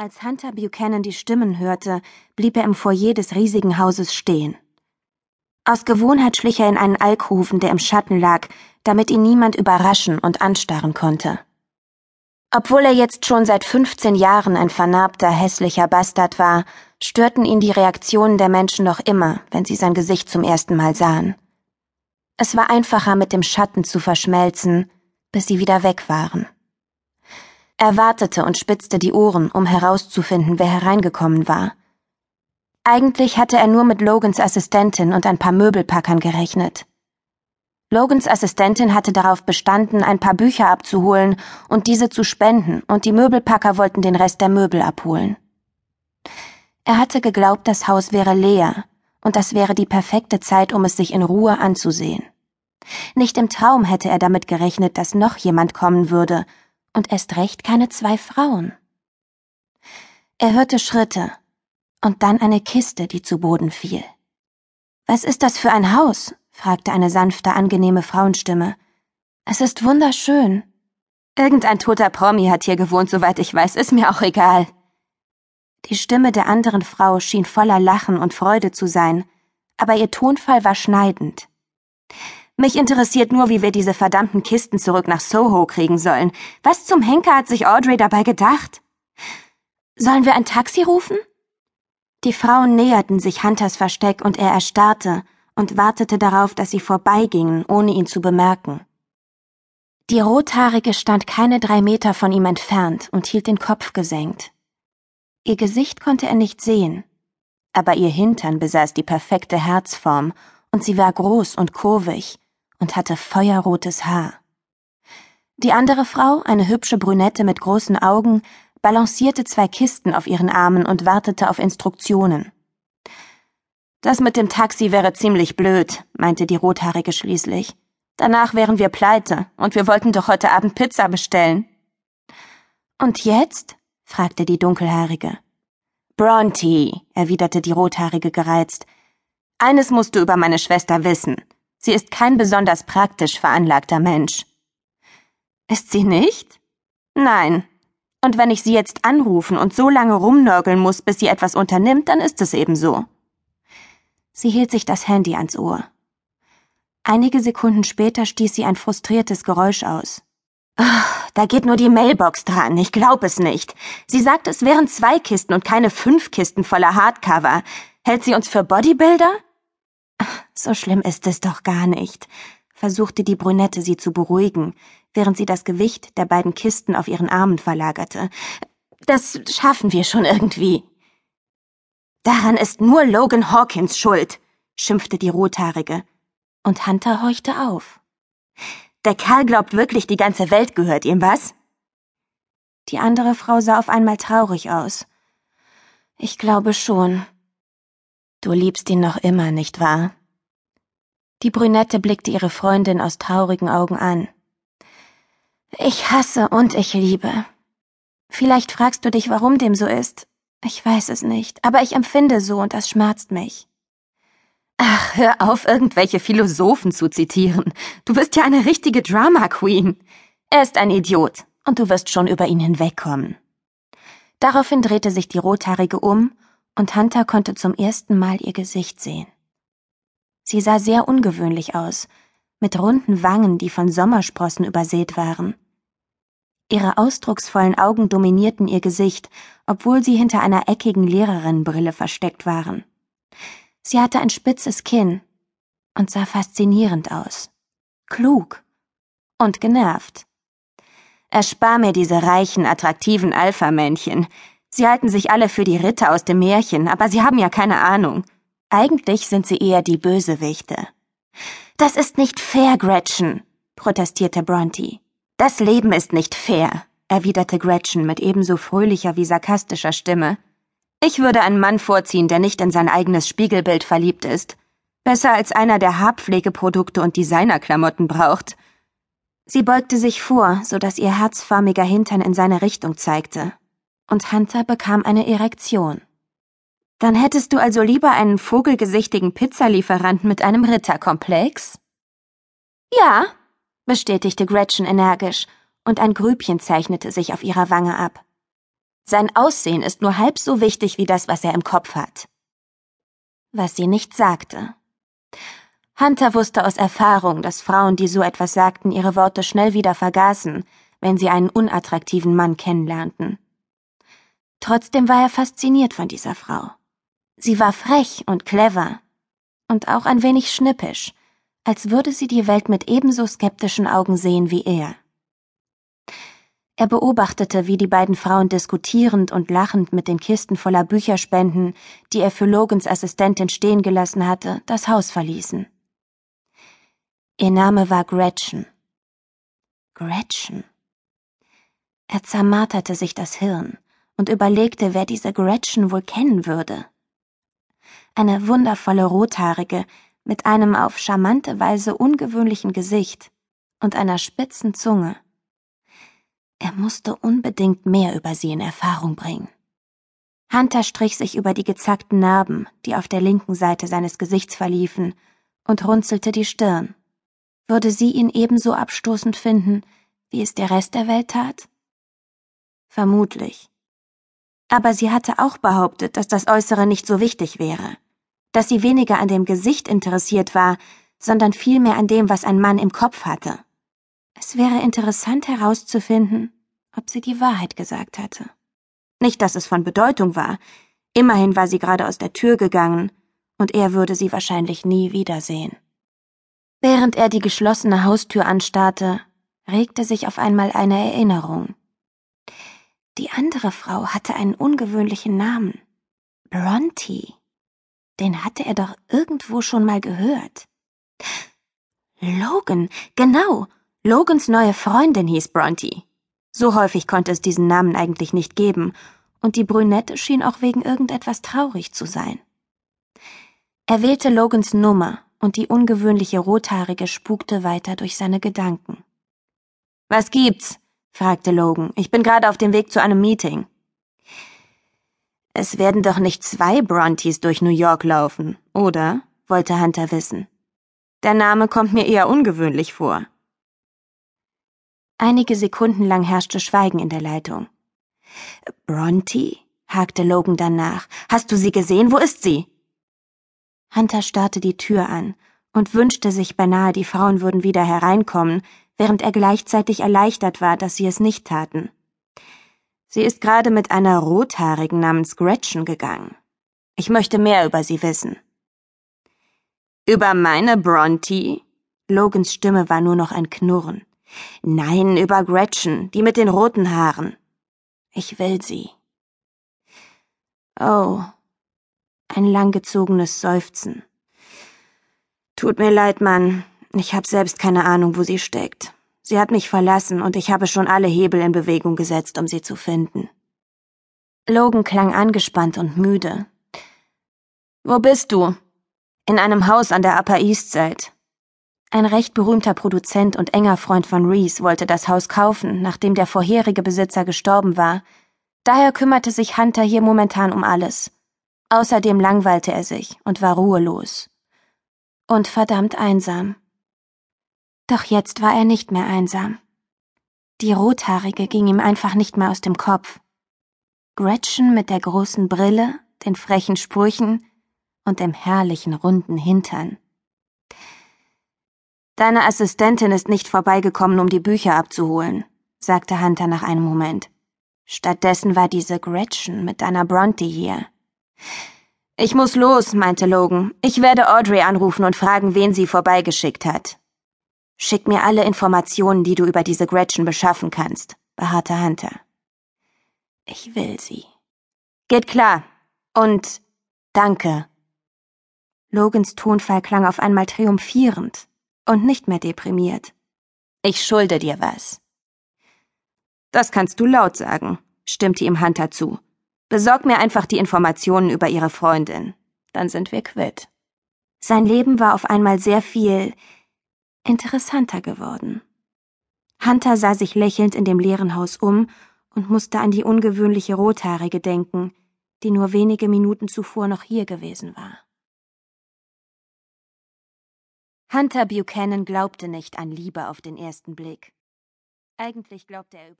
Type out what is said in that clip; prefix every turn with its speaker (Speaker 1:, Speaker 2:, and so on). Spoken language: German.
Speaker 1: Als Hunter Buchanan die Stimmen hörte, blieb er im Foyer des riesigen Hauses stehen. Aus Gewohnheit schlich er in einen Alkoven, der im Schatten lag, damit ihn niemand überraschen und anstarren konnte. Obwohl er jetzt schon seit 15 Jahren ein vernarbter, hässlicher Bastard war, störten ihn die Reaktionen der Menschen noch immer, wenn sie sein Gesicht zum ersten Mal sahen. Es war einfacher, mit dem Schatten zu verschmelzen, bis sie wieder weg waren. Er wartete und spitzte die Ohren, um herauszufinden, wer hereingekommen war. Eigentlich hatte er nur mit Logans Assistentin und ein paar Möbelpackern gerechnet. Logans Assistentin hatte darauf bestanden, ein paar Bücher abzuholen und diese zu spenden, und die Möbelpacker wollten den Rest der Möbel abholen. Er hatte geglaubt, das Haus wäre leer, und das wäre die perfekte Zeit, um es sich in Ruhe anzusehen. Nicht im Traum hätte er damit gerechnet, dass noch jemand kommen würde, und erst recht keine zwei Frauen. Er hörte Schritte und dann eine Kiste, die zu Boden fiel. Was ist das für ein Haus? fragte eine sanfte, angenehme Frauenstimme. Es ist wunderschön. Irgendein toter Promi hat hier gewohnt, soweit ich weiß, ist mir auch egal. Die Stimme der anderen Frau schien voller Lachen und Freude zu sein, aber ihr Tonfall war schneidend. Mich interessiert nur, wie wir diese verdammten Kisten zurück nach Soho kriegen sollen. Was zum Henker hat sich Audrey dabei gedacht? Sollen wir ein Taxi rufen? Die Frauen näherten sich Hunters Versteck und er erstarrte und wartete darauf, dass sie vorbeigingen, ohne ihn zu bemerken. Die Rothaarige stand keine drei Meter von ihm entfernt und hielt den Kopf gesenkt. Ihr Gesicht konnte er nicht sehen, aber ihr Hintern besaß die perfekte Herzform und sie war groß und kurvig, und hatte feuerrotes Haar. Die andere Frau, eine hübsche Brünette mit großen Augen, balancierte zwei Kisten auf ihren Armen und wartete auf Instruktionen. Das mit dem Taxi wäre ziemlich blöd, meinte die Rothaarige schließlich. Danach wären wir pleite, und wir wollten doch heute Abend Pizza bestellen. Und jetzt? fragte die Dunkelhaarige. Bronte, erwiderte die Rothaarige gereizt. Eines musst du über meine Schwester wissen. Sie ist kein besonders praktisch veranlagter Mensch. Ist sie nicht? Nein. Und wenn ich sie jetzt anrufen und so lange rumnörgeln muss, bis sie etwas unternimmt, dann ist es eben so. Sie hielt sich das Handy ans Ohr. Einige Sekunden später stieß sie ein frustriertes Geräusch aus. Oh, da geht nur die Mailbox dran, ich glaub es nicht. Sie sagt, es wären zwei Kisten und keine fünf Kisten voller Hardcover. Hält sie uns für Bodybuilder? So schlimm ist es doch gar nicht, versuchte die Brünette sie zu beruhigen, während sie das Gewicht der beiden Kisten auf ihren Armen verlagerte. Das schaffen wir schon irgendwie. Daran ist nur Logan Hawkins schuld, schimpfte die Rothaarige. Und Hunter horchte auf. Der Kerl glaubt wirklich, die ganze Welt gehört ihm, was? Die andere Frau sah auf einmal traurig aus. Ich glaube schon. Du liebst ihn noch immer, nicht wahr? Die Brünette blickte ihre Freundin aus traurigen Augen an. Ich hasse und ich liebe. Vielleicht fragst du dich, warum dem so ist. Ich weiß es nicht, aber ich empfinde so und das schmerzt mich. Ach, hör auf, irgendwelche Philosophen zu zitieren. Du bist ja eine richtige Drama Queen. Er ist ein Idiot, und du wirst schon über ihn hinwegkommen. Daraufhin drehte sich die Rothaarige um, und Hunter konnte zum ersten Mal ihr Gesicht sehen. Sie sah sehr ungewöhnlich aus, mit runden Wangen, die von Sommersprossen übersät waren. Ihre ausdrucksvollen Augen dominierten ihr Gesicht, obwohl sie hinter einer eckigen Lehrerinnenbrille versteckt waren. Sie hatte ein spitzes Kinn und sah faszinierend aus. Klug und genervt. Erspar mir diese reichen, attraktiven Alpha-Männchen. Sie halten sich alle für die Ritter aus dem Märchen, aber sie haben ja keine Ahnung. Eigentlich sind sie eher die Bösewichte. Das ist nicht fair, Gretchen, protestierte Bronte. Das Leben ist nicht fair, erwiderte Gretchen mit ebenso fröhlicher wie sarkastischer Stimme. Ich würde einen Mann vorziehen, der nicht in sein eigenes Spiegelbild verliebt ist. Besser als einer, der Haarpflegeprodukte und Designerklamotten braucht. Sie beugte sich vor, so dass ihr herzförmiger Hintern in seine Richtung zeigte. Und Hunter bekam eine Erektion. Dann hättest du also lieber einen vogelgesichtigen Pizzalieferanten mit einem Ritterkomplex? Ja, bestätigte Gretchen energisch, und ein Grübchen zeichnete sich auf ihrer Wange ab. Sein Aussehen ist nur halb so wichtig wie das, was er im Kopf hat. Was sie nicht sagte. Hunter wusste aus Erfahrung, dass Frauen, die so etwas sagten, ihre Worte schnell wieder vergaßen, wenn sie einen unattraktiven Mann kennenlernten. Trotzdem war er fasziniert von dieser Frau. Sie war frech und clever und auch ein wenig schnippisch, als würde sie die Welt mit ebenso skeptischen Augen sehen wie er. Er beobachtete, wie die beiden Frauen diskutierend und lachend mit den Kisten voller Bücherspenden, die er für Logans Assistentin stehen gelassen hatte, das Haus verließen. Ihr Name war Gretchen. Gretchen. Er zermarterte sich das Hirn und überlegte, wer diese Gretchen wohl kennen würde. Eine wundervolle Rothaarige mit einem auf charmante Weise ungewöhnlichen Gesicht und einer spitzen Zunge. Er musste unbedingt mehr über sie in Erfahrung bringen. Hunter strich sich über die gezackten Narben, die auf der linken Seite seines Gesichts verliefen, und runzelte die Stirn. Würde sie ihn ebenso abstoßend finden, wie es der Rest der Welt tat? Vermutlich. Aber sie hatte auch behauptet, dass das Äußere nicht so wichtig wäre, dass sie weniger an dem Gesicht interessiert war, sondern vielmehr an dem, was ein Mann im Kopf hatte. Es wäre interessant herauszufinden, ob sie die Wahrheit gesagt hatte. Nicht, dass es von Bedeutung war. Immerhin war sie gerade aus der Tür gegangen, und er würde sie wahrscheinlich nie wiedersehen. Während er die geschlossene Haustür anstarrte, regte sich auf einmal eine Erinnerung. Die andere Frau hatte einen ungewöhnlichen Namen. Bronte. Den hatte er doch irgendwo schon mal gehört. Logan, genau. Logans neue Freundin hieß Bronte. So häufig konnte es diesen Namen eigentlich nicht geben, und die Brünette schien auch wegen irgendetwas traurig zu sein. Er wählte Logans Nummer, und die ungewöhnliche Rothaarige spukte weiter durch seine Gedanken. Was gibt's? fragte Logan. Ich bin gerade auf dem Weg zu einem Meeting. Es werden doch nicht zwei Brontes durch New York laufen, oder? wollte Hunter wissen. Der Name kommt mir eher ungewöhnlich vor. Einige Sekunden lang herrschte Schweigen in der Leitung. Bronte? hakte Logan dann nach. Hast du sie gesehen? Wo ist sie? Hunter starrte die Tür an und wünschte sich beinahe, die Frauen würden wieder hereinkommen, während er gleichzeitig erleichtert war, dass sie es nicht taten. Sie ist gerade mit einer Rothaarigen namens Gretchen gegangen. Ich möchte mehr über sie wissen. Über meine Bronte? Logans Stimme war nur noch ein Knurren. Nein, über Gretchen, die mit den roten Haaren. Ich will sie. Oh. Ein langgezogenes Seufzen. Tut mir leid, Mann. Ich habe selbst keine Ahnung, wo sie steckt. Sie hat mich verlassen und ich habe schon alle Hebel in Bewegung gesetzt, um sie zu finden. Logan klang angespannt und müde. Wo bist du? In einem Haus an der Upper East Side. Ein recht berühmter Produzent und enger Freund von Reese wollte das Haus kaufen, nachdem der vorherige Besitzer gestorben war. Daher kümmerte sich Hunter hier momentan um alles. Außerdem langweilte er sich und war ruhelos. Und verdammt einsam. Doch jetzt war er nicht mehr einsam. Die Rothaarige ging ihm einfach nicht mehr aus dem Kopf. Gretchen mit der großen Brille, den frechen Sprüchen und dem herrlichen runden Hintern. Deine Assistentin ist nicht vorbeigekommen, um die Bücher abzuholen, sagte Hunter nach einem Moment. Stattdessen war diese Gretchen mit deiner Bronte hier. Ich muss los, meinte Logan. Ich werde Audrey anrufen und fragen, wen sie vorbeigeschickt hat. Schick mir alle Informationen, die du über diese Gretchen beschaffen kannst, beharrte Hunter. Ich will sie. Geht klar. Und danke. Logans Tonfall klang auf einmal triumphierend und nicht mehr deprimiert. Ich schulde dir was. Das kannst du laut sagen, stimmte ihm Hunter zu. Besorg mir einfach die Informationen über ihre Freundin. Dann sind wir quitt. Sein Leben war auf einmal sehr viel interessanter geworden. Hunter sah sich lächelnd in dem leeren Haus um und musste an die ungewöhnliche Rothaarige denken, die nur wenige Minuten zuvor noch hier gewesen war. Hunter Buchanan glaubte nicht an Liebe auf den ersten Blick. Eigentlich glaubte er überhaupt